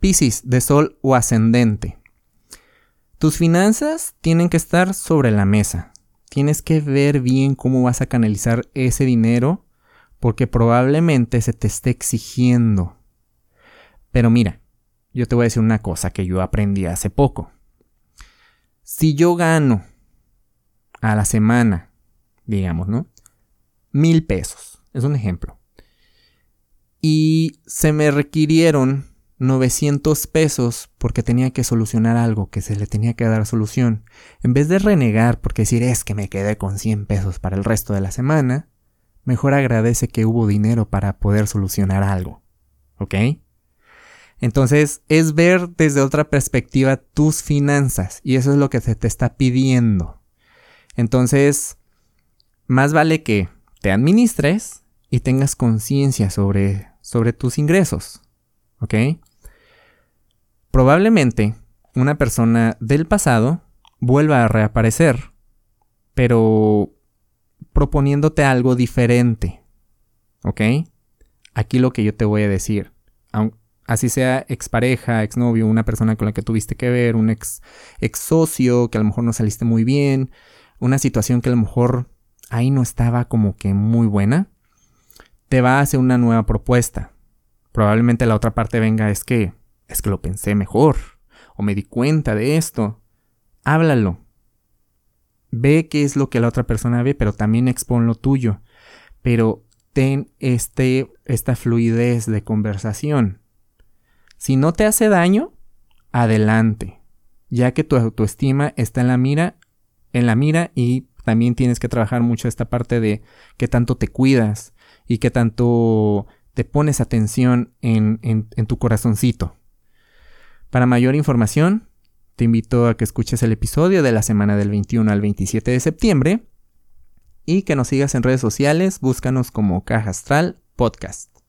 Piscis, de Sol o ascendente. Tus finanzas tienen que estar sobre la mesa. Tienes que ver bien cómo vas a canalizar ese dinero porque probablemente se te esté exigiendo. Pero mira, yo te voy a decir una cosa que yo aprendí hace poco. Si yo gano a la semana, digamos, ¿no? Mil pesos, es un ejemplo. Y se me requirieron 900 pesos porque tenía que solucionar algo, que se le tenía que dar solución. En vez de renegar porque decir es que me quedé con 100 pesos para el resto de la semana, mejor agradece que hubo dinero para poder solucionar algo. ¿Ok? Entonces es ver desde otra perspectiva tus finanzas y eso es lo que se te está pidiendo. Entonces, más vale que te administres y tengas conciencia sobre, sobre tus ingresos. ¿Ok? Probablemente una persona del pasado vuelva a reaparecer, pero proponiéndote algo diferente. ¿Ok? Aquí lo que yo te voy a decir, así sea expareja, exnovio, una persona con la que tuviste que ver, un ex, ex socio que a lo mejor no saliste muy bien, una situación que a lo mejor ahí no estaba como que muy buena, te va a hacer una nueva propuesta. Probablemente la otra parte venga es que es que lo pensé mejor, o me di cuenta de esto. Háblalo. Ve qué es lo que la otra persona ve, pero también expon lo tuyo. Pero ten este, esta fluidez de conversación. Si no te hace daño, adelante, ya que tu autoestima está en la mira, en la mira y también tienes que trabajar mucho esta parte de qué tanto te cuidas y qué tanto te pones atención en, en, en tu corazoncito. Para mayor información, te invito a que escuches el episodio de la semana del 21 al 27 de septiembre y que nos sigas en redes sociales, búscanos como Caja Astral Podcast.